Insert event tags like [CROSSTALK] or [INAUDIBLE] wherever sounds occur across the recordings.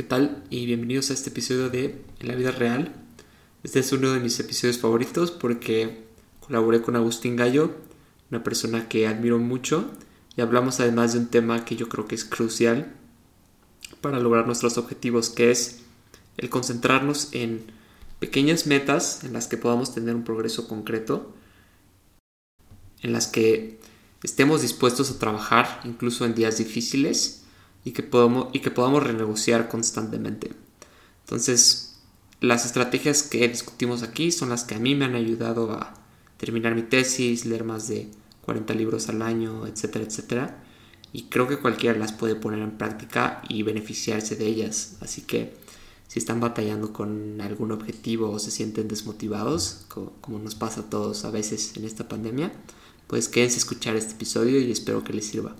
¿Qué tal? Y bienvenidos a este episodio de En la vida real. Este es uno de mis episodios favoritos porque colaboré con Agustín Gallo, una persona que admiro mucho, y hablamos además de un tema que yo creo que es crucial para lograr nuestros objetivos, que es el concentrarnos en pequeñas metas en las que podamos tener un progreso concreto, en las que estemos dispuestos a trabajar incluso en días difíciles y que, podamos, y que podamos renegociar constantemente. Entonces, las estrategias que discutimos aquí son las que a mí me han ayudado a terminar mi tesis, leer más de 40 libros al año, etcétera, etcétera. Y creo que cualquiera las puede poner en práctica y beneficiarse de ellas. Así que si están batallando con algún objetivo o se sienten desmotivados, como, como nos pasa a todos a veces en esta pandemia, pues quédense a escuchar este episodio y espero que les sirva.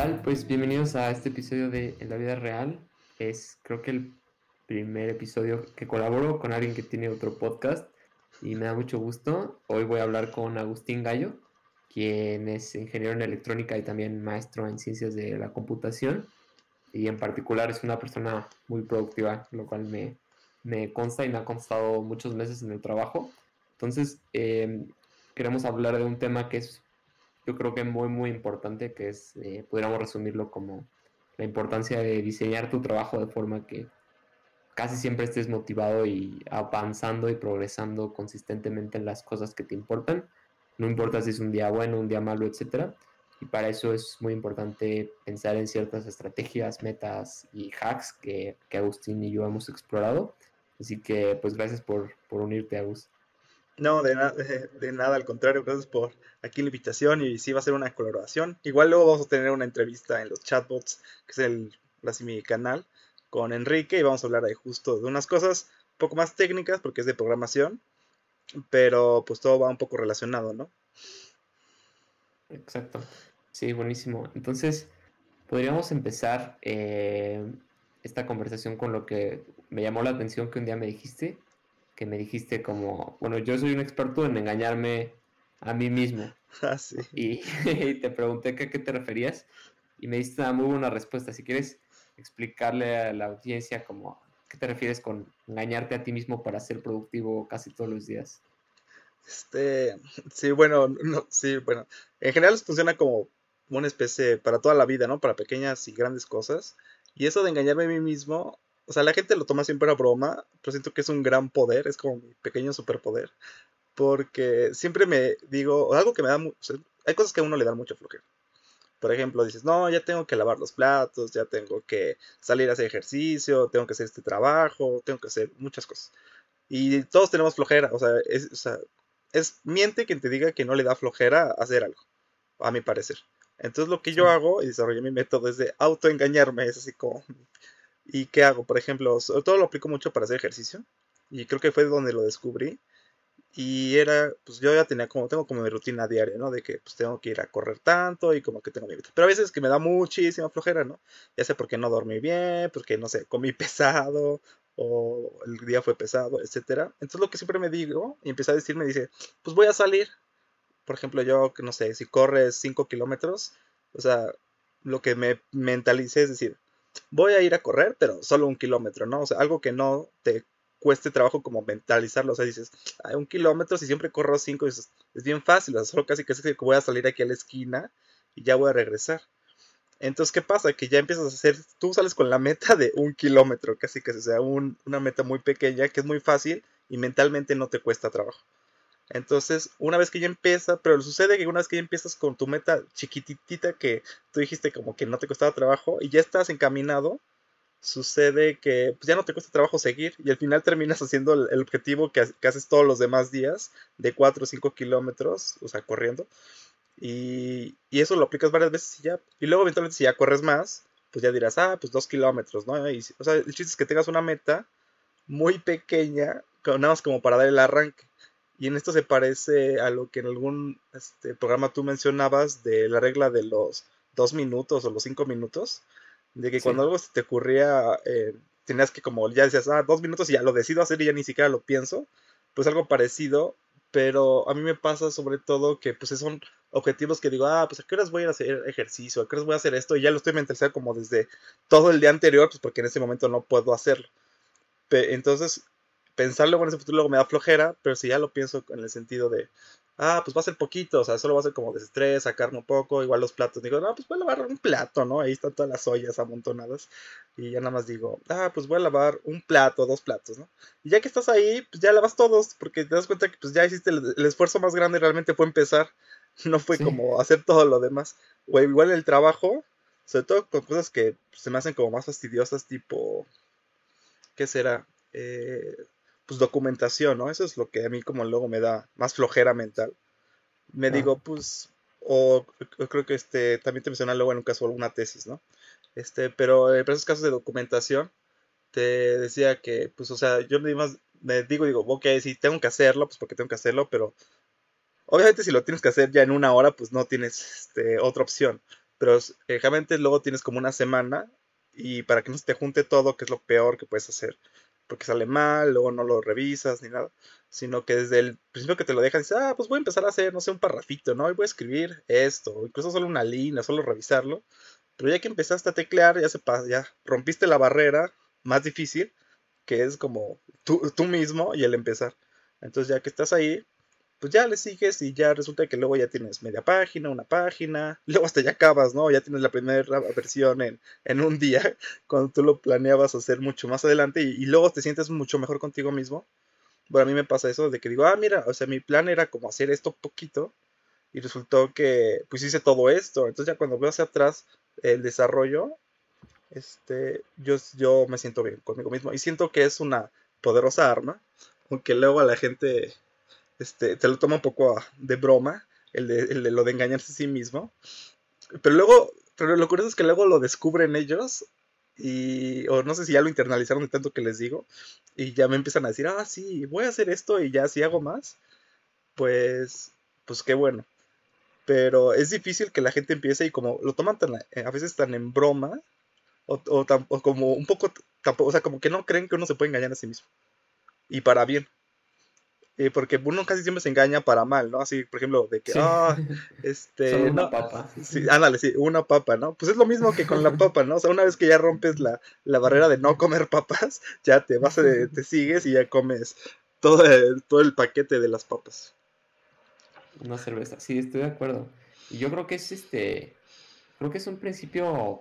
Tal? Pues bienvenidos a este episodio de En la vida real. Es creo que el primer episodio que colaboro con alguien que tiene otro podcast y me da mucho gusto. Hoy voy a hablar con Agustín Gallo, quien es ingeniero en electrónica y también maestro en ciencias de la computación y en particular es una persona muy productiva, lo cual me, me consta y me ha constado muchos meses en el trabajo. Entonces, eh, queremos hablar de un tema que es yo creo que muy, muy importante, que es, eh, podríamos resumirlo como la importancia de diseñar tu trabajo de forma que casi siempre estés motivado y avanzando y progresando consistentemente en las cosas que te importan. No importa si es un día bueno, un día malo, etcétera. Y para eso es muy importante pensar en ciertas estrategias, metas y hacks que, que Agustín y yo hemos explorado. Así que, pues, gracias por, por unirte, Agustín. No, de, de, nada, al contrario, gracias por aquí la invitación y sí va a ser una colaboración. Igual luego vamos a tener una entrevista en los chatbots, que es el, así mi canal, con Enrique y vamos a hablar ahí justo de unas cosas un poco más técnicas porque es de programación, pero pues todo va un poco relacionado, ¿no? Exacto, sí, buenísimo. Entonces, podríamos empezar eh, esta conversación con lo que me llamó la atención que un día me dijiste que me dijiste como, bueno, yo soy un experto en engañarme a mí mismo. [LAUGHS] Ah, sí. y, [LAUGHS] te pregunté a qué te referías y me diste una muy buena respuesta. Si quieres explicarle a la audiencia como, ¿qué te refieres con engañarte a ti mismo para ser productivo casi todos los días? Este, sí, bueno, no, sí, bueno, en general funciona como una especie para toda la vida, ¿no? Para pequeñas y grandes cosas. Y eso de engañarme a mí mismo o sea, la gente lo toma siempre a broma, pero siento que es un gran poder, es como mi pequeño superpoder. Porque siempre me digo, algo que me da mucho, hay cosas que a uno le dan mucho flojera. Por ejemplo, dices, no, ya tengo que lavar los platos, ya tengo que salir a hacer ejercicio, tengo que hacer este trabajo, tengo que hacer muchas cosas. Y todos tenemos flojera, o sea, es, o sea, es miente quien te diga que no le da flojera hacer algo, a mi parecer. Entonces lo que yo hago y desarrollé mi método es de autoengañarme, es así como ¿Y qué hago? Por ejemplo, sobre todo lo aplico mucho para hacer ejercicio. Y creo que fue donde lo descubrí. Y era, pues yo ya tenía como, tengo como mi rutina diaria, ¿no? De que pues tengo que ir a correr tanto y como que tengo mi vida. Pero a veces que me da muchísima flojera, ¿no? Ya sé por qué no dormí bien, porque no sé, comí [LAUGHS] pesado o el día fue pesado, etcétera. Entonces lo que siempre me digo y empieza a decir, me dice, pues voy a salir. Por ejemplo, yo, que no sé, si corres 5 kilómetros, o sea, lo que me mentalicé es decir, voy a ir a correr, pero solo un kilómetro, ¿no? O sea, algo que no te cueste trabajo como mentalizarlo, o sea, dices, hay un kilómetro, si siempre corro cinco, es, es bien fácil, o sea, solo casi que voy a salir aquí a la esquina y ya voy a regresar. Entonces, ¿qué pasa? Que ya empiezas a hacer, tú sales con la meta de un kilómetro, casi que sea una meta muy pequeña, que es muy fácil y mentalmente no te cuesta trabajo. Entonces, una vez que ya empieza, pero sucede que una vez que ya empiezas con tu meta chiquitita que tú dijiste como que no te costaba trabajo y ya estás encaminado, sucede que pues, ya no te cuesta trabajo seguir y al final terminas haciendo el, objetivo que, haces todos los demás días de 4 o 5 kilómetros, o sea, corriendo. Y, y, eso lo aplicas varias veces y ya. Y luego eventualmente si ya corres más, pues ya dirás, ah, pues dos kilómetros, ¿no? Y, o sea, el chiste es que tengas una meta muy pequeña, nada más como para dar el arranque. Y en esto se parece a lo que en algún este, programa tú mencionabas de la regla de los dos minutos o los cinco minutos. De que cuando algo se te ocurría, eh, tenías que como ya decías, ah, dos minutos y ya lo decido hacer y ya ni siquiera lo pienso. Pues algo parecido, pero a mí me pasa sobre todo que pues son objetivos que digo, ah, pues a qué horas voy a hacer ejercicio, a qué horas voy a hacer esto, y ya lo estoy mentalizando como desde todo el día anterior, pues porque en ese momento no puedo hacerlo. Entonces, pensarlo en ese futuro luego me da flojera, pero si ya lo pienso en el sentido de, ah, pues va a ser poquito, o sea, solo va a ser como desestrés, sacarme un poco, igual los platos, digo, no, pues voy a lavar un plato, ¿no? Ahí están todas las ollas amontonadas, y ya nada más digo, ah, pues voy a lavar un plato, dos platos, ¿no? Y ya que estás ahí, pues ya lavas todos, porque te das cuenta que pues ya hiciste el, esfuerzo más grande, realmente fue empezar, [LAUGHS] no fue como hacer todo lo demás, o igual el trabajo, sobre todo con cosas que se me hacen como más fastidiosas, tipo, ¿qué será? Eh, pues documentación, ¿no? Eso es lo que a mí como luego me da más flojera mental. Me digo, pues, o creo que este, también te menciona luego en un caso alguna tesis, ¿no? Este, pero en esos casos de documentación, te decía que, pues, o sea, yo me, me digo, digo, ok, sí, tengo que hacerlo, pues porque tengo que hacerlo, pero obviamente si lo tienes que hacer ya en una hora, pues no tienes este, otra opción. Pero eh, luego tienes como una semana y para que no se te junte todo, que es lo peor que puedes hacer, porque sale mal, luego no lo revisas ni nada, sino que desde el principio que te lo dejan, dices, ah, pues voy a empezar a hacer, no sé, un parrafito, ¿no? Y voy a escribir esto, incluso solo una línea, solo revisarlo, pero ya que empezaste a teclear, ya se pasa, ya rompiste la barrera más difícil, que es como tú, tú mismo y el empezar. Entonces ya que estás ahí, pues ya le sigues y ya resulta que luego ya tienes media página, una página, [LAUGHS] luego hasta ya acabas, ¿no? Ya tienes la primera versión en, en un día, [LAUGHS] cuando tú lo planeabas hacer mucho más adelante y, luego te sientes mucho mejor contigo mismo. Bueno, a mí me pasa eso de que digo, ah, mira, o sea, mi plan era como hacer esto poquito y resultó que pues hice todo esto. Entonces ya cuando veo hacia atrás el desarrollo, este, yo, yo me siento bien conmigo mismo y siento que es una poderosa arma, aunque luego a la gente este, te lo toma un poco de broma, el de, lo de engañarse a sí mismo. Pero luego, pero lo curioso es que luego lo descubren ellos y, o no sé si ya lo internalizaron de tanto que les digo, y ya me empiezan a decir, ah, sí, voy a hacer esto y ya si hago más, pues, pues qué bueno. Pero es difícil que la gente empiece y como lo toman tan, eh, a veces tan en broma, o, o como un poco, tampoco, o sea, como que no creen que uno se puede engañar a sí mismo. Y para bien. Eh, porque uno casi siempre se engaña para mal, ¿no? Así, por ejemplo, de que, ah, [LAUGHS] este... una papa. Sí, ándale, sí, una papa, ¿no? Pues es lo mismo que con la papa, ¿no? O sea, una vez que ya rompes la, barrera de no comer papas, [LAUGHS] ya te vas, a, te sigues y ya comes todo el, todo el paquete de las papas. Una cerveza, sí, estoy de acuerdo. Y yo creo que es este, creo que es un principio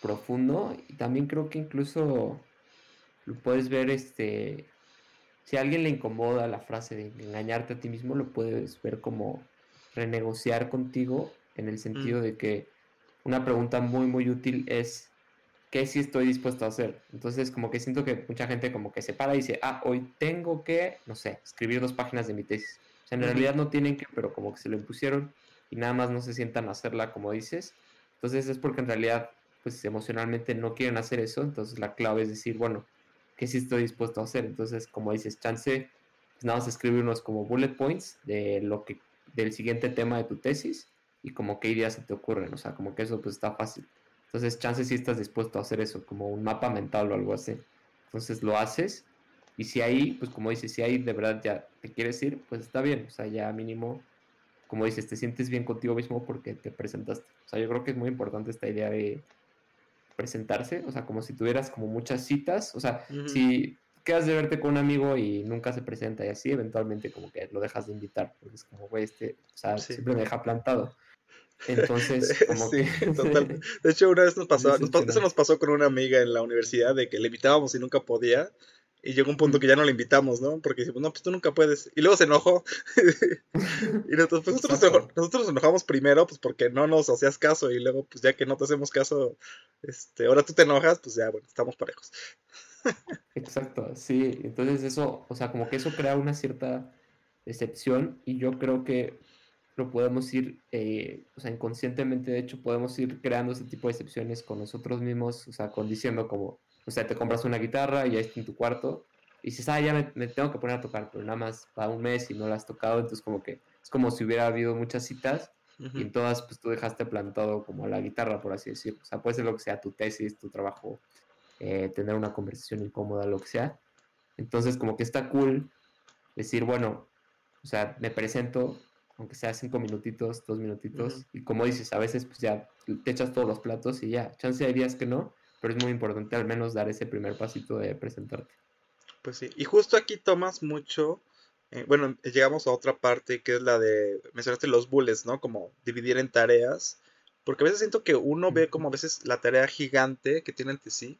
profundo y también creo que incluso lo puedes ver este si a alguien le incomoda la frase de engañarte a ti mismo, lo puedes ver como renegociar contigo en el sentido mm. de que una pregunta muy muy útil es ¿qué sí estoy dispuesto a hacer? Entonces como que siento que mucha gente como que se para y dice, ah, hoy tengo que, no sé, escribir dos páginas de mi tesis. O sea, en realidad no tienen que, pero como que se lo impusieron y nada más no se sientan a hacerla como dices. Entonces es porque en realidad pues emocionalmente no quieren hacer eso. Entonces la clave es decir, bueno, que sí estoy dispuesto a hacer. Entonces, como dices, chance, pues nada más escribir unos como bullet points de lo que, del siguiente tema de tu tesis y como qué ideas se te ocurren, o sea, como que eso pues está fácil. Entonces, chance si estás dispuesto a hacer eso, como un mapa mental o algo así. Entonces lo haces y si ahí, pues como dices, si ahí de verdad ya te quieres ir, pues está bien, o sea, ya mínimo, como dices, te sientes bien contigo mismo porque te presentaste. O sea, yo creo que es muy importante esta idea de presentarse, o sea, como si tuvieras como muchas citas, o sea, si quedas de verte con un amigo y nunca se presenta y así, eventualmente como que lo dejas de invitar, porque es como, güey, este, o sea, siempre me deja plantado. Entonces, [LAUGHS] como sí, [LAUGHS] total. De hecho, una vez nos pasó, eso nos pasó con una amiga en la universidad, de que le invitábamos y nunca podía, y llegó un punto que ya no le invitamos, ¿no? Porque dijimos, no, pues tú nunca puedes. Y luego se enojó. [LAUGHS] y nosotros, pues, nosotros, nosotros, nos enojamos primero, pues porque no nos hacías caso. Y luego, pues ya que no te hacemos caso, este, ahora tú te enojas, pues ya, bueno, estamos parejos. Exacto, sí. Entonces eso, o sea, como que eso crea una cierta decepción. Y yo creo que lo podemos ir, eh, o sea, inconscientemente, de hecho, podemos ir creando ese tipo de excepciones con nosotros mismos, o sea, con diciendo como, o sea, te compras una guitarra y ya está en tu cuarto, y dices, ah, ya me, tengo que poner a tocar, pero nada más va un mes y no la has tocado, entonces como que es como si hubiera habido muchas citas y en todas pues tú dejaste plantado como la guitarra, por así decirlo. O sea, puede ser lo que sea, tu tesis, tu trabajo, eh, tener una conversación incómoda, lo que sea. Entonces como que está cool decir, bueno, o sea, me presento, aunque sea cinco minutitos, dos minutitos, y como dices, a veces pues ya te echas todos los platos y ya, chance hay días que no, pero es muy importante al menos dar ese primer pasito de presentarte. Pues sí, y justo aquí tomas mucho, eh, bueno, llegamos a otra parte que es la de, mencionaste los bullets, ¿no? Como dividir en tareas, porque a veces siento que uno ve como a veces la tarea gigante que tiene ante sí,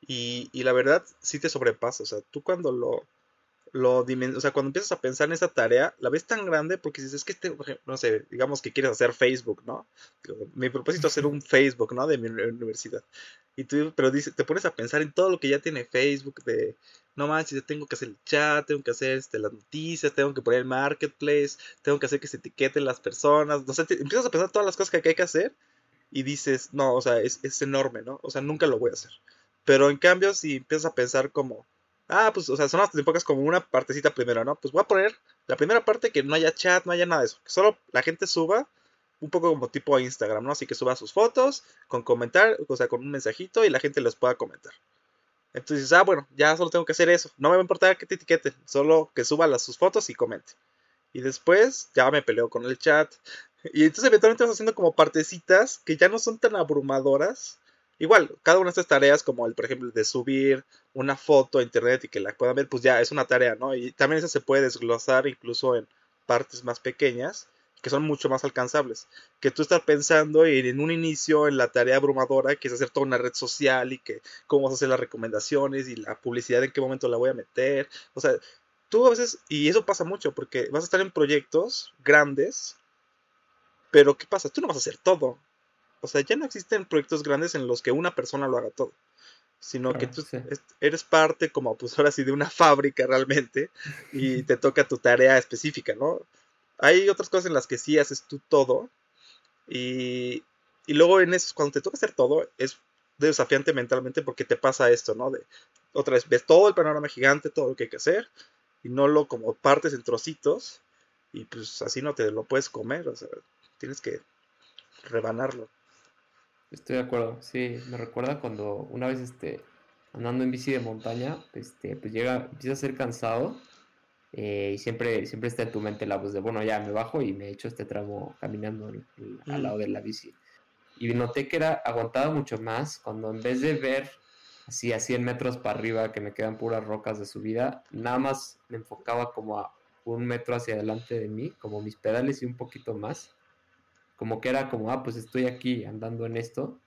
y, y la verdad sí te sobrepasa, o sea, tú cuando lo lo o sea, cuando empiezas a pensar en esa tarea, la ves tan grande porque dices, es que este, no sé, digamos que quieres hacer Facebook, ¿no? Mi propósito es hacer un Facebook, ¿no? De mi universidad. Y tú, pero dice, te pones a pensar en todo lo que ya tiene Facebook, de, no manches, tengo que hacer el chat, tengo que hacer este, las noticias, tengo que poner el marketplace, tengo que hacer que se etiqueten las personas, no sé, empiezas a pensar todas las cosas que hay que hacer y dices, no, o sea, es, es enorme, ¿no? O sea, nunca lo voy a hacer. Pero en cambio, si empiezas a pensar como, ah, pues, o sea, son las enfocas como una partecita primero, ¿no? Pues voy a poner la primera parte que no haya chat, no haya nada de eso. Que solo la gente suba un poco como tipo Instagram, ¿no? Así que suba sus fotos con comentar, o sea, con un mensajito y la gente los pueda comentar. Entonces, ah, bueno, ya solo tengo que hacer eso. No me va a importar que te etiqueten, solo que suba las, sus fotos y comente. Y después ya me peleo con el chat. Y entonces eventualmente vas haciendo como partecitas que ya no son tan abrumadoras Igual, cada una de estas tareas, como el, por ejemplo, de subir una foto a internet y que la puedan ver, pues ya es una tarea, ¿no? Y también esa se puede desglosar incluso en partes más pequeñas, que son mucho más alcanzables. Que tú estás pensando en un inicio en la tarea abrumadora, que es hacer toda una red social y que cómo vas a hacer las recomendaciones y la publicidad, en qué momento la voy a meter. O sea, tú a veces, y eso pasa mucho, porque vas a estar en proyectos grandes, pero ¿qué pasa? Tú no vas a hacer todo. O sea, ya no existen proyectos grandes en los que una persona lo haga todo. Sino que tú eres parte como, pues ahora sí, de una [LAUGHS] fábrica realmente y te toca tu tarea específica, ¿no? Hay otras cosas en las que sí haces tú todo y, y luego en eso, cuando te toca hacer todo, es desafiante mentalmente porque te pasa esto, ¿no? De, otra vez, ves todo el panorama gigante, todo lo que hay que hacer y no lo como partes en trocitos y pues así no te lo puedes comer, o sea, tienes que rebanarlo. Estoy de acuerdo, sí, me recuerda cuando una vez este, andando en bici de montaña, este, pues llega, empieza a ser cansado eh, y siempre, siempre está en tu mente la voz de, bueno, ya me bajo y me echo este tramo caminando al mm. lado de la bici. Y noté que era, aguantaba mucho más cuando en vez de ver así a 100 metros para arriba que me quedan puras rocas de subida, nada más me enfocaba como a un metro hacia adelante de mí, como mis pedales y un poquito más como que era como, ah, pues estoy aquí andando en esto,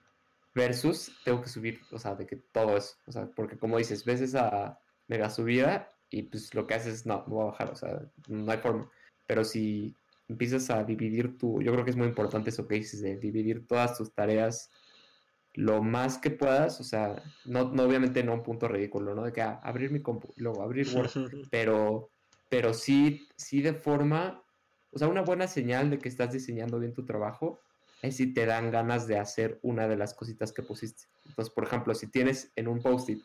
versus tengo que subir, o sea, de que todo eso, o sea, porque como dices, ves esa mega subida y pues lo que haces es, no, no voy a bajar, o sea, no hay forma, pero si empiezas a dividir tu, yo creo que es muy importante eso que dices, de dividir todas tus tareas lo más que puedas, o sea, no, no obviamente no un punto ridículo, ¿no? De que ah, abrir mi compu, luego abrir Word, [LAUGHS] pero, pero sí, sí de forma o sea, una buena señal de que estás diseñando bien tu trabajo es si te dan ganas de hacer una de las cositas que pusiste. Entonces, por ejemplo, si tienes en un post-it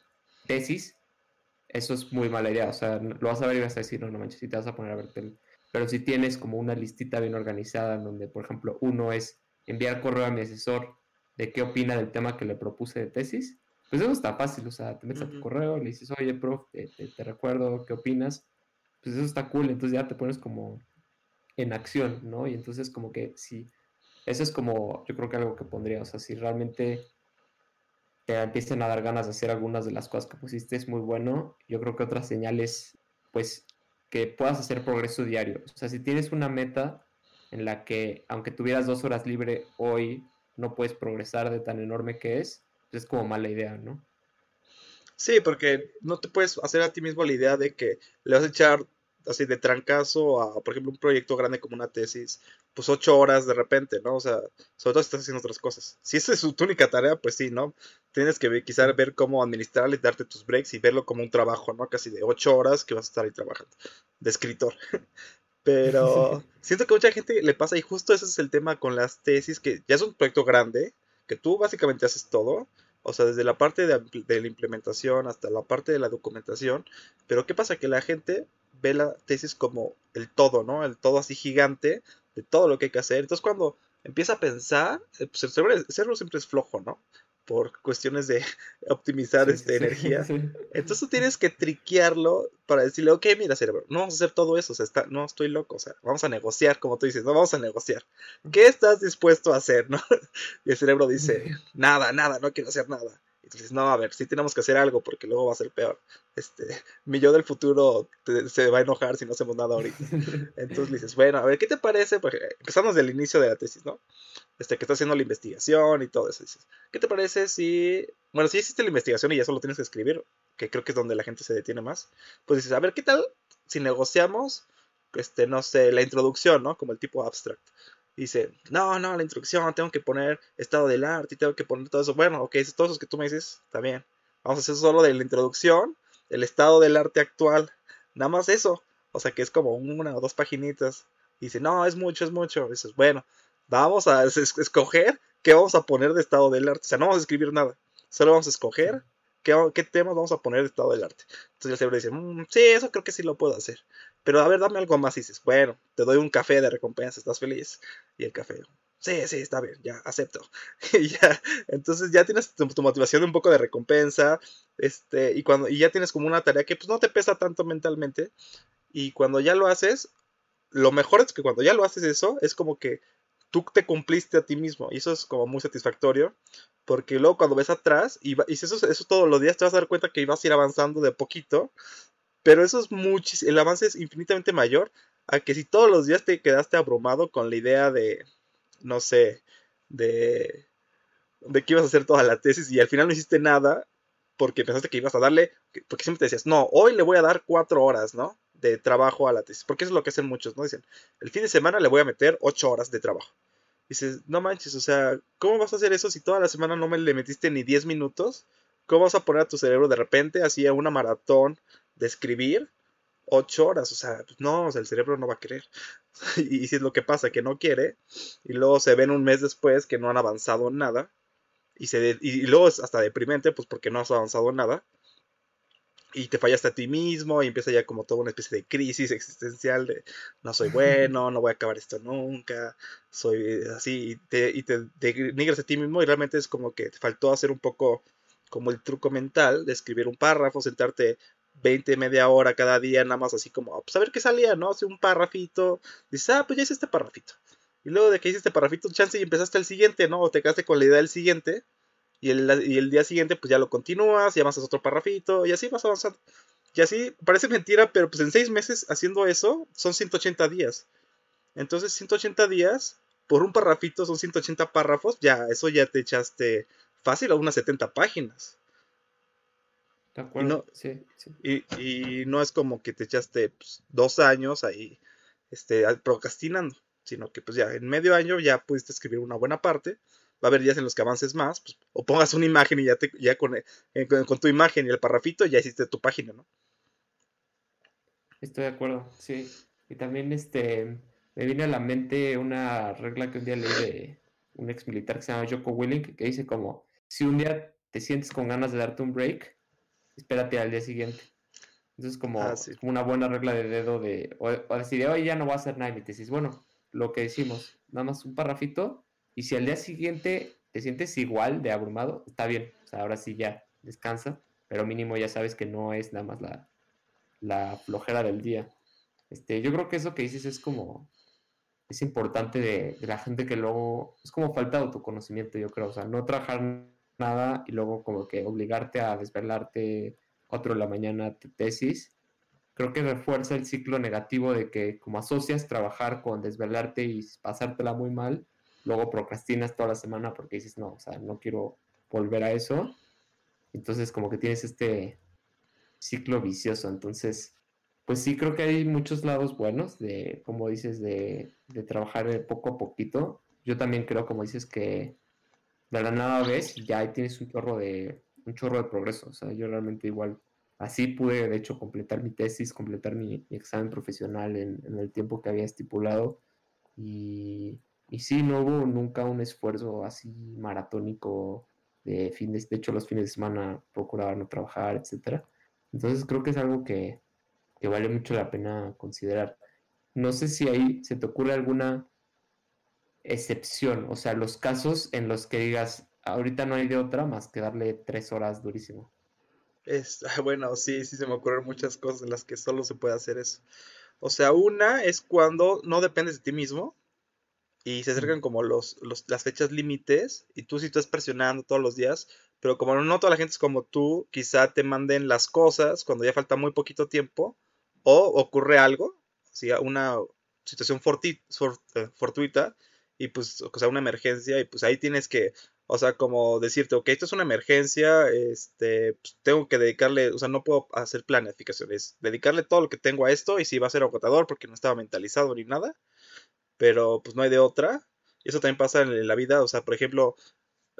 tesis, eso es muy mala idea. O sea, lo vas a ver y vas a decir, no, no manches, si te vas a poner a verte. Pero si tienes como una listita bien organizada, en donde, por ejemplo, uno es enviar correo a mi asesor de qué opina del tema que le propuse de tesis, pues eso está fácil. O sea, te metes a tu correo, le dices, oye, prof, te recuerdo, ¿qué opinas? Pues eso está cool. Entonces ya te pones como en acción, ¿no? Y entonces como que sí, eso es como yo creo que algo que pondría, o sea, si realmente te empiezan a dar ganas de hacer algunas de las cosas que pusiste es muy bueno, yo creo que otras señales, pues que puedas hacer progreso diario, o sea, si tienes una meta en la que aunque tuvieras dos horas libre hoy, no puedes progresar de tan enorme que es, pues es como mala idea, ¿no? Sí, porque no te puedes hacer a ti mismo la idea de que le vas a echar así de trancazo a, por ejemplo, un proyecto grande como una tesis, pues ocho horas de repente, ¿no? O sea, sobre todo si estás haciendo otras cosas. Si esa es tu única tarea, pues sí, ¿no? Tienes que quizás ver cómo administrarle darte tus breaks y verlo como un trabajo, ¿no? Casi de ocho horas que vas a estar ahí trabajando, de escritor. [LAUGHS] Pero [LAUGHS] siento que mucha gente le pasa y justo ese es el tema con las tesis, que ya es un proyecto grande, que tú básicamente haces todo, o sea, desde la parte de, de, la implementación hasta la parte de la documentación. Pero ¿qué pasa? Que la gente ve la tesis como el todo, ¿no? El todo así gigante de todo lo que hay que hacer. Entonces cuando empieza a pensar, eh, pues el cerebro, siempre es flojo, ¿no? Por cuestiones de [LAUGHS] optimizar esta energía. Entonces tú tienes que triquearlo para decirle, ok, mira cerebro, no vamos a hacer todo eso, o sea, está, no estoy loco, o sea, vamos a negociar, como tú dices, no vamos a negociar. ¿Qué estás dispuesto a hacer, no? [LAUGHS] Y el cerebro dice, nada, nada, no quiero hacer nada. Entonces, no, a ver, sí tenemos que hacer algo porque luego va a ser peor. Este, [LAUGHS] mi yo del futuro se va a enojar si no hacemos nada ahorita. [LAUGHS] Entonces le dices, bueno, a ver, ¿qué te parece? Pues empezamos del inicio de la tesis, ¿no? Este, que está haciendo la investigación y todo eso. Dices, ¿qué te parece si, bueno, si existe la investigación y ya solo tienes que escribir, que creo que es donde la gente se detiene más, pues dices, a ver, ¿qué tal si negociamos, este, no sé, la introducción, ¿no? Como el tipo abstract dice, no, no, la introducción, tengo que poner estado del arte y tengo que poner todo eso. Bueno, ok, todos eso que tú me dices, está bien. Vamos a hacer solo de la introducción, el estado del arte actual, nada más eso. O sea que es como una o dos paginitas. dice, no, es mucho, es mucho. dices, bueno, vamos a escoger qué vamos a poner de estado del arte. O sea, no vamos a escribir nada, solo vamos a escoger qué, qué temas vamos a poner de estado del arte. Entonces el cerebro dice, mm, sí, eso creo que sí lo puedo hacer. Pero a ver, dame algo más. Y dices, bueno, te doy un café de recompensa, ¿estás feliz? Y el café, sí, sí, está bien, ya, acepto. [LAUGHS] y ya, entonces ya tienes tu, motivación de un poco de recompensa, este, y, cuando, y ya tienes como una tarea que pues no te pesa tanto mentalmente. Y cuando ya lo haces, lo mejor es que cuando ya lo haces eso, es como que tú te cumpliste a ti mismo. Y eso es como muy satisfactorio. Porque luego cuando ves atrás, y, y eso, eso todos los días, te vas a dar cuenta que ibas a ir avanzando de poquito. Pero eso es muchísimo, el avance es infinitamente mayor a que si todos los días te quedaste abrumado con la idea de, no sé, de, de que ibas a hacer toda la tesis y al final no hiciste nada porque pensaste que ibas a darle, porque siempre te decías, no, hoy le voy a dar cuatro horas, ¿no? De trabajo a la tesis, porque eso es lo que hacen muchos, ¿no? Dicen, el fin de semana le voy a meter ocho horas de trabajo. Dices, no manches, o sea, ¿cómo vas a hacer eso si toda la semana no me le metiste ni diez minutos? ¿Cómo vas a poner a tu cerebro de repente así a una maratón de escribir ocho horas, o sea, pues no, o sea, el cerebro no va a querer. [LAUGHS] y, si es lo que pasa, que no quiere, y luego se ven un mes después que no han avanzado nada, y, se y, luego es hasta deprimente, pues porque no has avanzado nada, y te fallaste a ti mismo, y empieza ya como toda una especie de crisis existencial de no soy bueno, no voy a acabar esto nunca, soy así, y te, y te denigras a ti mismo, y realmente es como que te faltó hacer un poco como el truco mental de escribir un párrafo, sentarte 20, media hora cada día, nada más así como, pues a ver qué salía, ¿no? Hace un parrafito, dices, ah, pues ya hice este parrafito. Y luego de que hice este parrafito, chance y empezaste el siguiente, ¿no? O te quedaste con la idea del siguiente. Y el, y el día siguiente, pues ya lo continúas, y avanzas otro parrafito, y así vas avanzando. Y así, parece mentira, pero pues en seis meses haciendo eso, son 180 días. Entonces, 180 días, por un parrafito son 180 párrafos, ya, eso ya te echaste fácil a unas 70 páginas. Y no, sí, Y, no es como que te echaste pues, dos años ahí este, procrastinando, sino que pues ya en medio año ya pudiste escribir una buena parte. Va a haber días en los que avances más, pues, o pongas una imagen y ya, te, ya con, eh, con, tu imagen y el parrafito ya hiciste tu página, ¿no? Estoy de acuerdo, sí. Y también este, me viene a la mente una regla que un día leí de un ex militar que se llama Joko Willing, que dice como, si un día te sientes con ganas de darte un break, espérate al día siguiente. Entonces, como, ah, como una buena regla de dedo de, o, decir, hoy ya no va a hacer nada, y te dices, bueno, lo que decimos, nada más un parrafito, y si al día siguiente te sientes igual de abrumado, está bien, o sea, ahora sí ya descansa, pero mínimo ya sabes que no es nada más la, la flojera del día. Este, yo creo que eso que dices es como, es importante de, de, la gente que luego, es como falta de autoconocimiento, yo creo, o sea, no trabajar nada y luego como que obligarte a desvelarte 4 de la mañana tesis, creo que refuerza el ciclo negativo de que como asocias trabajar con desvelarte y pasártela muy mal, luego procrastinas toda la semana porque dices, no, o sea, no quiero volver a eso. Entonces como que tienes este ciclo vicioso. Entonces, pues sí creo que hay muchos lados buenos de, como dices, de, de trabajar poco a poquito. Yo también creo, como dices, que de la nada ves ya ahí tienes un chorro de un chorro de progreso. O sea, yo realmente igual así pude, de hecho, completar mi tesis, completar mi, examen profesional en, el tiempo que había estipulado. Y, y sí, no hubo nunca un esfuerzo así maratónico de fin de, de hecho los fines de semana procuraba no trabajar, etcétera. Entonces creo que es algo que, que vale mucho la pena considerar. No sé si ahí se te ocurre alguna excepción, o sea, los casos en los que digas, ahorita no hay de otra más que darle tres horas durísimo. Es, [LAUGHS] bueno, sí, sí se me ocurren muchas cosas en las que solo se puede hacer eso. O sea, una es cuando no dependes de ti mismo y se acercan como los, las fechas límites y tú sí estás presionando todos los días, pero como no toda la gente es como tú, quizá te manden las cosas cuando ya falta muy poquito tiempo o ocurre algo, una situación eh, fortuita y pues, o sea, una emergencia y pues ahí tienes que, o sea, como decirte, ok, esto es una emergencia, este, pues, tengo que dedicarle, o sea, no puedo hacer planificaciones, dedicarle todo lo que tengo a esto y si va a ser agotador porque no estaba mentalizado ni nada, pero pues no hay de otra. Y eso también pasa en la vida, o sea, por ejemplo,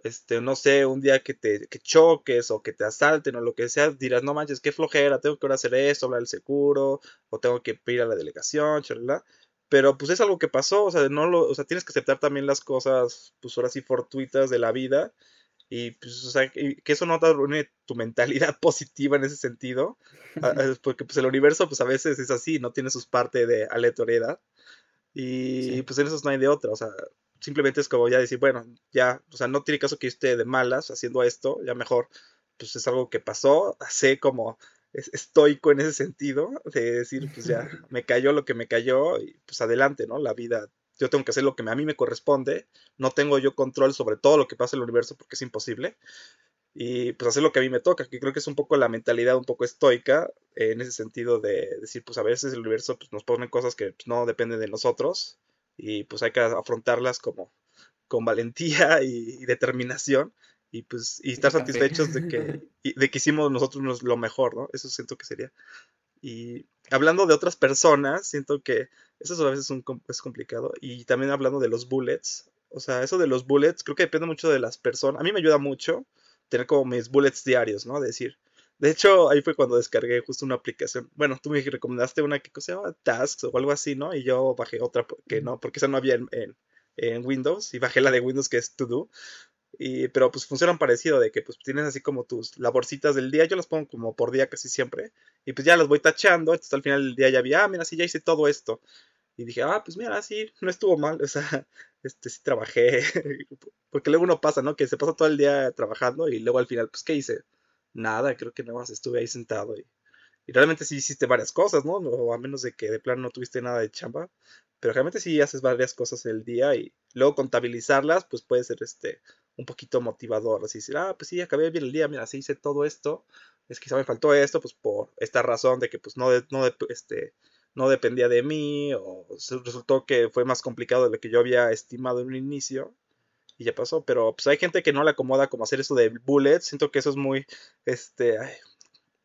este, no sé, un día que te que choques o que te asalten o lo que sea, dirás, no manches, qué flojera, tengo que ahora hacer esto, hablar del seguro, o tengo que ir a la delegación, chalala. Pero pues es algo que pasó, o sea, no lo, o sea, tienes que aceptar también las cosas, pues ahora sí, fortuitas de la vida. Y pues, o sea, que eso no te arruine tu mentalidad [LAUGHS] positiva en ese sentido. [LAUGHS] Porque pues el universo, pues a veces es así, no tiene sus partes de aleatoriedad. Y pues en eso no hay de otra, o sea, simplemente es como ya decir, bueno, ya, o sea, no tiene caso que yo esté de malas haciendo esto, ya mejor, pues es algo que pasó, [LAUGHS] sé como estoico en ese sentido, de decir, pues ya, me cayó lo que me cayó y pues adelante, ¿no? La vida, yo tengo que hacer lo que a mí me corresponde, no tengo yo control sobre todo lo que pasa en el universo porque es imposible, y pues hacer lo que a mí me toca, que creo que es un poco la mentalidad un poco estoica en ese sentido de decir, pues a veces el universo pues, nos pone cosas que pues, no dependen de nosotros y pues hay que afrontarlas como con valentía y, determinación y pues y estar satisfechos de que, [LAUGHS] de que hicimos nosotros lo mejor, ¿no? Eso siento que sería. Y hablando de otras personas, siento que eso a veces es, un, es complicado. Y también hablando de los bullets, o sea, eso de los bullets creo que depende mucho de las personas. A mí me ayuda mucho tener como mis bullets diarios, ¿no? Decir, de hecho, ahí fue cuando descargué justo una aplicación. Bueno, tú me recomendaste una que se llama Tasks o algo así, ¿no? Y yo bajé otra que no, porque esa no había en, en, Windows y bajé la de Windows que es To Do. Y, pero pues funcionan parecido, de que pues tienes así como tus laborcitas del día, yo las pongo como por día casi siempre, y pues ya las voy tachando, entonces al final del día ya vi, ah, mira, sí, ya hice todo esto. Y dije, ah, pues mira, sí, no estuvo mal, [LAUGHS] o sea, este sí trabajé, [LAUGHS] porque luego uno pasa, ¿no? Que se pasa todo el día trabajando y luego al final, pues, ¿qué hice? nada, creo que nada más estuve ahí sentado y, realmente sí hiciste varias cosas, ¿no? O a menos de que de plano no tuviste nada de chamba, pero realmente sí haces varias cosas el día y luego contabilizarlas, pues puede ser este un poquito motivador, así decir, ah, pues sí, acabé bien el día, mira, sí hice todo esto, es que quizá me faltó esto, pues por esta razón de que pues no, no, este, no dependía de mí, o resultó que fue más complicado de lo que yo había estimado en un inicio, y ya pasó. Pero pues hay gente que no le acomoda como hacer eso de bullets. Siento que eso es muy, este,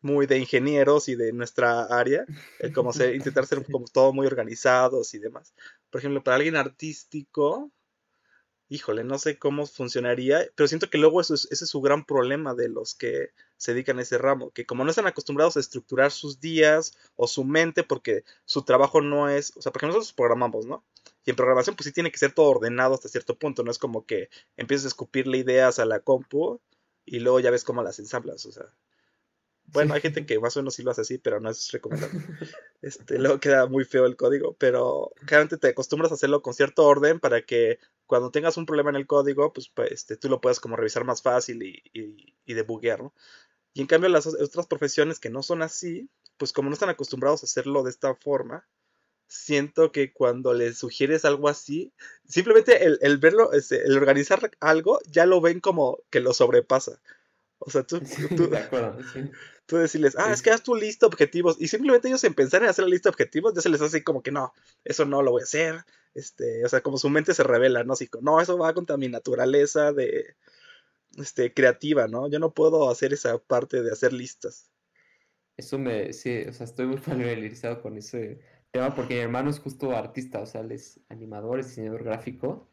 muy de ingenieros y de nuestra área. como ser, intentar ser [LAUGHS] como todo muy organizados y demás. Por ejemplo, para alguien artístico, híjole, no sé cómo funcionaría, pero siento que luego eso ese es su gran problema de los que se dedican a ese ramo, que como no están acostumbrados a estructurar sus días o su mente, porque su trabajo no es, o sea, porque nosotros programamos, ¿no? Y en programación, pues sí tiene que ser todo ordenado hasta cierto punto. No es como que empieces a escupirle ideas a la compu y luego ya ves cómo las ensamblas. O sea, bueno, hay gente que más o menos sí lo hace así, pero no es recomendable. [LAUGHS] Este, luego queda muy feo el código, pero claramente te acostumbras a hacerlo con cierto orden para que cuando tengas un problema en el código, pues, pues este, tú lo puedas como revisar más fácil y, y, y debuguear, ¿no? Y en cambio las otras profesiones que no son así, pues como no están acostumbrados a hacerlo de esta forma, siento que cuando les sugieres algo así, simplemente el, verlo, este, el organizar algo, ya lo ven como que lo sobrepasa. O sea, tú, tú, decirles, ah, es que haz tu lista de objetivos. Y simplemente ellos en pensar en hacer la lista de objetivos, ya se les hace como que no, eso no lo voy a hacer. Este, o sea, como su mente se revela, ¿no? Así, no, eso va contra mi naturaleza de este, creativa, ¿no? Yo no puedo hacer esa parte de hacer listas. Eso me, sí, o sea, estoy muy [LAUGHS] familiarizado con ese tema porque mi hermano es justo artista, o sea, él es animador, es diseñador gráfico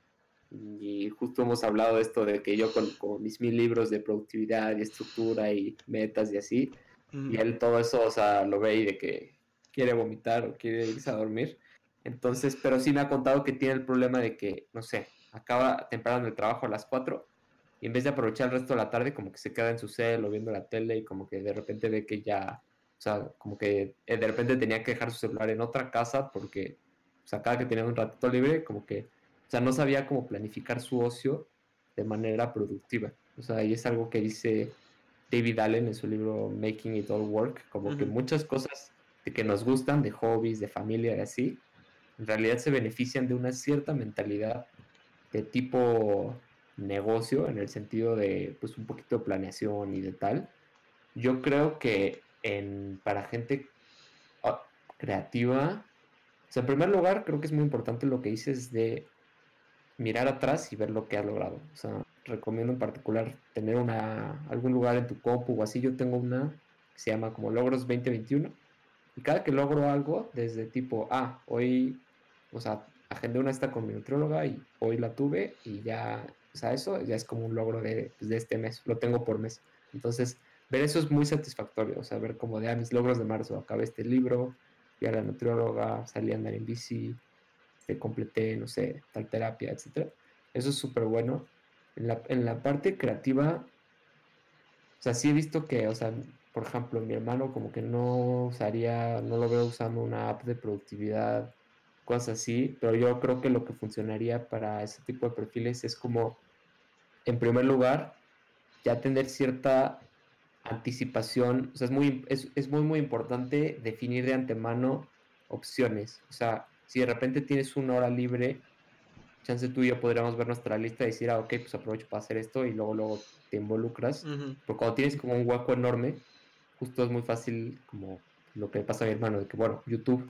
y justo hemos hablado de esto de que yo con, mis mil libros de productividad y estructura y metas y así, Y él todo eso, o sea, lo ve y de que quiere vomitar o quiere irse a dormir. Entonces, pero sí me ha contado que tiene el problema de que, no sé, acaba temprano el trabajo a las 4 y en vez de aprovechar el resto de la tarde, como que se queda en su cel o viendo la tele y como que de repente ve que ya, o sea, como que eh, de repente tenía que dejar su celular en otra casa porque, o sea, cada que tenía un ratito libre, como que, o sea, no sabía cómo planificar su ocio de manera productiva. O sea, y es algo que dice David Allen en su libro Making It All Work, como que muchas cosas de que nos gustan, de hobbies, de familia y así, en realidad se benefician de una cierta mentalidad de tipo negocio, en el sentido de pues un poquito de planeación y de tal. Yo creo que en, para gente ah, creativa, o sea, en primer lugar, creo que es muy importante lo que dices de mirar atrás y ver lo que has logrado. O sea, recomiendo en particular tener una, algún lugar en tu compu o así. Yo tengo una que se llama como Logros 2021. Y cada que logro algo, desde tipo, ah, hoy, o sea, agendé una esta con mi nutrióloga y hoy la tuve y ya, o sea, eso ya es como un logro de, pues, de este mes, lo tengo por mes. Entonces, ver eso es muy satisfactorio, o sea, ver como de, ah, mis logros de marzo, acabé este libro, fui a la nutrióloga, salí a andar en bici, este, completé, no sé, tal terapia, etcétera. Eso es súper bueno. En la, en la parte creativa, o sea, sí he visto que, o sea, por ejemplo, mi hermano como que no usaría, no lo veo usando una app de productividad, cosas así, pero yo creo que lo que funcionaría para ese tipo de perfiles es como, en primer lugar, ya tener cierta anticipación, o sea, es muy, es, es muy, muy importante definir de antemano opciones, o sea, si de repente tienes una hora libre, chance tú y yo podríamos ver nuestra lista y decir, ah, ok, pues aprovecho para hacer esto y luego, luego te involucras. Pero cuando tienes como un hueco enorme, justo es muy fácil, como lo que pasa a mi hermano, de que, bueno, YouTube.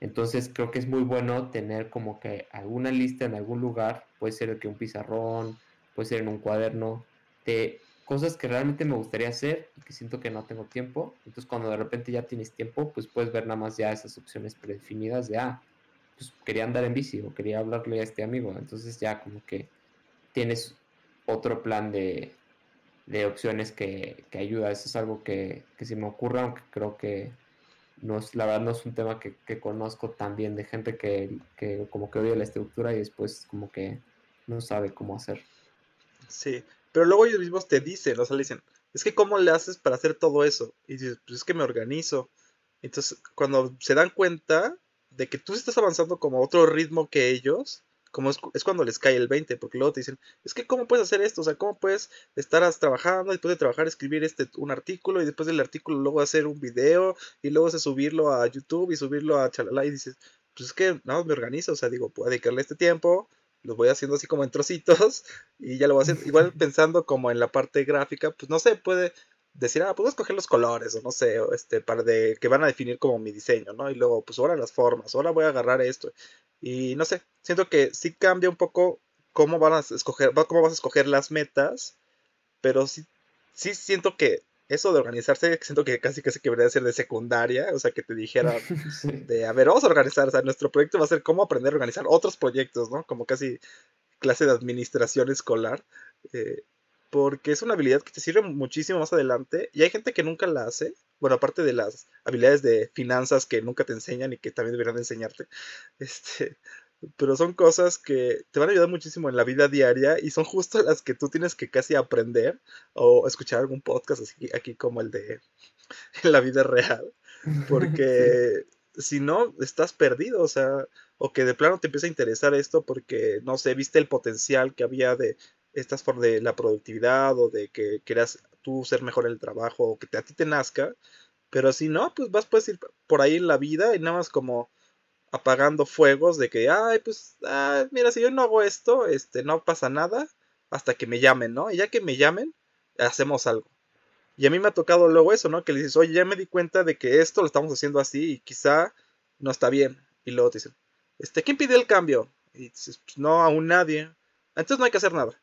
Entonces creo que es muy bueno tener como que alguna lista en algún lugar, puede ser que un pizarrón, puede ser en un cuaderno, de cosas que realmente me gustaría hacer y que siento que no tengo tiempo. Entonces cuando de repente ya tienes tiempo, pues puedes ver nada más ya esas opciones predefinidas de, ah, pues quería andar en bici o quería hablarle a este amigo. Entonces ya como que tienes otro plan de, de opciones que, que, ayuda. Eso es algo que, que se me ocurre, aunque creo que no es, la verdad no es un tema que, que conozco tan bien de gente que, que como que odia la estructura y después como que no sabe cómo hacer. Sí, pero luego ellos mismos te dicen, o sea, le dicen, es que cómo le haces para hacer todo eso. Y dices, pues es que me organizo. Entonces, cuando se dan cuenta, de que tú estás avanzando como otro ritmo que ellos, como es, cuando les cae el 20, porque luego te dicen, es que cómo puedes hacer esto, o sea, cómo puedes estar trabajando, después de trabajar escribir este un artículo y después del artículo luego hacer un video y luego se subirlo a YouTube y subirlo a Chalala y dices, pues es que nada, me organizo, o sea, digo, puedo dedicarle este tiempo, lo voy haciendo así como en trocitos [LAUGHS] y ya lo voy haciendo, igual pensando como en la parte gráfica, pues no sé, puede decir, ah, puedo escoger los colores, o no sé, este, para de, que van a definir como mi diseño, ¿no? Y luego, pues ahora las formas, ahora voy a agarrar esto. Y no sé, siento que sí cambia un poco cómo van a escoger, cómo vas a escoger las metas, pero sí, sí siento que eso de organizarse, siento que casi que se debería ser de secundaria, o sea, que te dijera [LAUGHS] de, a ver, vamos a organizar, o sea, nuestro proyecto va a ser cómo aprender a organizar otros proyectos, ¿no? Como casi clase de administración escolar. Eh, porque es una habilidad que te sirve muchísimo más adelante y hay gente que nunca la hace. Bueno, aparte de las habilidades de finanzas que nunca te enseñan y que también deberían de enseñarte. [LAUGHS] Este, pero son cosas que te van a ayudar muchísimo en la vida diaria y son justo las que tú tienes que casi aprender o escuchar algún podcast así aquí como el de [LAUGHS] la vida real. [LAUGHS] Porque si no, estás perdido, o sea, o que de plano te empieza a interesar esto porque, no sé, viste el potencial que había de estas por de la productividad o de que quieras tú ser mejor en el trabajo o que a ti te nazca, pero si no, pues vas puedes ir por ahí en la vida y nada más como apagando fuegos de que, ay, pues, ah, mira, si yo no hago esto, este, no pasa nada hasta que me llamen, ¿no? Y ya que me llamen, hacemos algo. Y a mí me ha tocado luego eso, ¿no? Que le dices, oye, ya me di cuenta de que esto lo estamos haciendo así y quizá no está bien. Y luego te dicen, este, ¿quién pidió el cambio? Y dices, pues no, aún nadie. Entonces no hay que hacer nada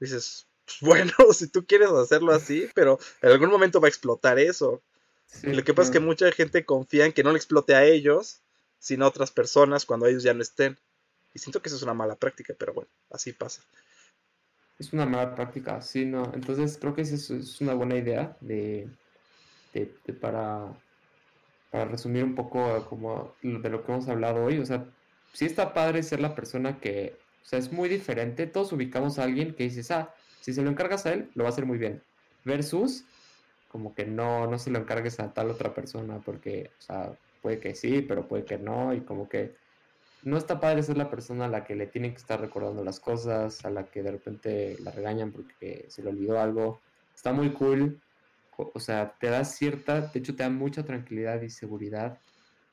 dices, pues, [LAUGHS] bueno, si tú quieres hacerlo así, pero en algún momento va a explotar eso. y lo que pasa es que mucha gente confía en que no le explote a ellos, sino a otras personas cuando ellos ya no estén. Y siento que eso es una mala práctica, pero bueno, así pasa. Es una mala práctica, sí, no. Entonces creo que eso es una buena idea de, para, para resumir un poco como de lo que hemos hablado hoy, o sea, sí está padre ser la persona que, o sea, es muy diferente. Todos ubicamos a alguien que dices, ah, si se lo encargas a él, lo va a hacer muy bien. Versus, como que no, no se lo encargues a tal otra persona, porque, o sea, puede que sí, pero puede que no, y como que no está padre ser la persona a la que le tienen que estar recordando las cosas, a la que de repente la regañan porque se le olvidó algo. Está muy cool, o sea, te da cierta, de hecho te da mucha tranquilidad y seguridad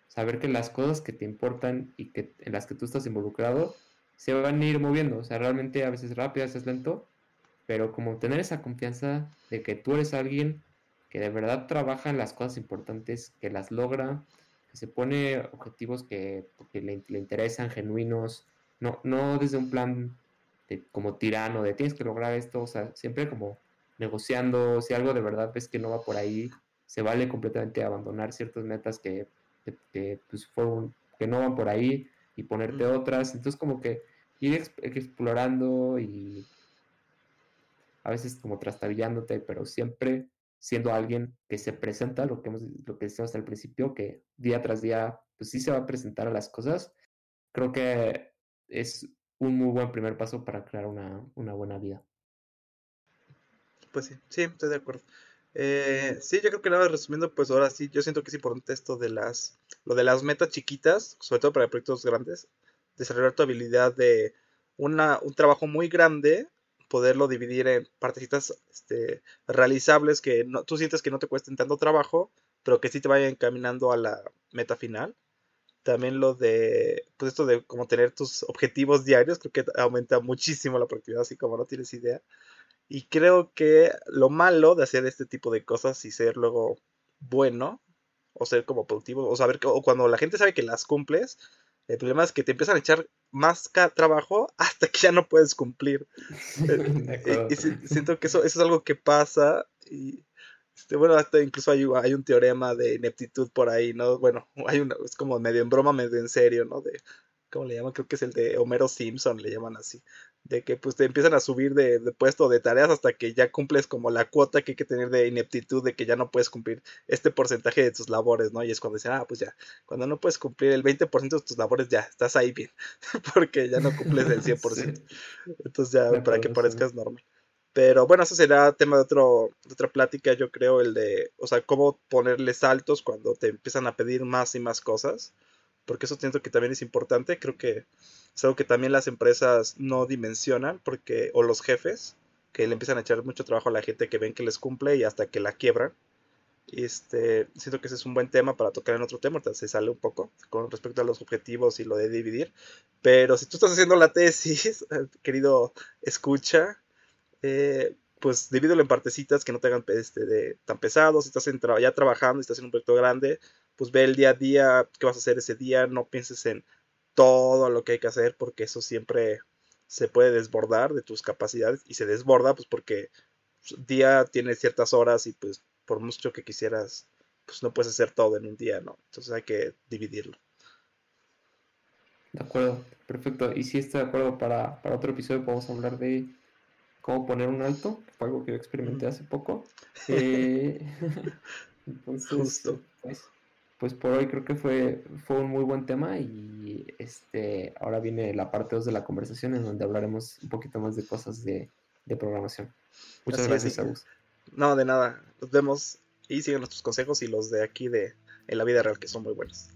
saber que las cosas que te importan y que en las que tú estás involucrado se van a ir moviendo, o sea, realmente a veces rápido, a veces lento, pero como tener esa confianza de que tú eres alguien que de verdad trabaja en las cosas importantes, que las logra, que se pone objetivos que, le, interesan, genuinos, no, no desde un plan de, como tirano, de tienes que lograr esto, o sea, siempre como negociando, si algo de verdad ves que no va por ahí, se vale completamente abandonar ciertas metas que, que, pues, fueron, que no van por ahí y ponerte otras, entonces como que ir explorando y a veces como trastabillándote, pero siempre siendo alguien que se presenta, lo que, hemos, lo que decíamos al principio, que día tras día, pues sí se va a presentar a las cosas, creo que es un muy buen primer paso para crear una, una buena vida. Pues sí, sí, estoy de acuerdo. Eh, sí, yo creo que nada, resumiendo, pues ahora sí, yo siento que es importante esto de las, lo de las metas chiquitas, sobre todo para proyectos grandes, desarrollar tu habilidad de una, un trabajo muy grande poderlo dividir en partecitas este, realizables que no, tú sientes que no te cuesten tanto trabajo, pero que sí te vayan encaminando a la meta final. También lo de, pues esto de como tener tus objetivos diarios, creo que aumenta muchísimo la productividad, así como no tienes idea. Y creo que lo malo de hacer este tipo de cosas y ser luego bueno, o ser como productivo, o saber que, o cuando la gente sabe que las cumples, el problema es que te empiezan a echar más trabajo [LAUGHS] hasta que ya no puedes cumplir. Eh, y, siento que eso, eso es algo que pasa. Y este, bueno, hasta incluso hay, hay, un teorema de ineptitud por ahí, ¿no? Bueno, [LAUGHS] hay una, es como medio en broma, medio en serio, ¿no? De ¿cómo le llaman? Creo que es el de Homero Simpson, le llaman así. De que pues te empiezan a subir de, puesto de tareas hasta que ya cumples como la cuota que hay que tener de ineptitud, de que ya no puedes cumplir este porcentaje de tus labores, ¿no? Y es cuando dicen, ah, pues ya, cuando no puedes cumplir el 20% de tus labores, ya, estás ahí bien, [LAUGHS] porque ya no cumples el [LAUGHS] 100%. Entonces ya, para que parezcas normal. Pero bueno, eso será tema de, otro, de otra plática, yo creo, el de, o sea, cómo ponerle saltos cuando te empiezan a pedir más y más cosas porque eso siento que también es importante, creo que es algo que también las empresas no dimensionan, porque, o los jefes, que le empiezan a echar mucho trabajo a la gente que ven que les cumple y hasta que la quiebran. Este, siento que ese es un buen tema para tocar en otro tema, se sale un poco con respecto a los objetivos y lo de dividir. Pero si tú estás haciendo la tesis, [LAUGHS] querido escucha, eh, pues divídelo en partecitas que no te hagan este, de, tan pesados. Si estás ya trabajando y estás en un proyecto grande, pues ve el día a día, qué vas a hacer ese día, no pienses en todo lo que hay que hacer porque eso siempre se puede desbordar de tus capacidades y se desborda pues porque día tiene ciertas horas y pues por mucho que quisieras pues no puedes hacer todo en un día, ¿no? Entonces hay que dividirlo. De acuerdo, perfecto. Y si está de acuerdo para, para otro episodio podemos hablar de cómo poner un alto, que fue algo que yo experimenté hace poco. [LAUGHS] Eh, [LAUGHS] entonces, Justo. Pues, pues por hoy creo que fue, fue un muy buen tema y este ahora viene la parte 2 de la conversación en donde hablaremos un poquito más de cosas de, programación. Muchas gracias, Agus. No, de nada. Nos vemos y sigan nuestros consejos y los de aquí de en la vida real que son muy buenos.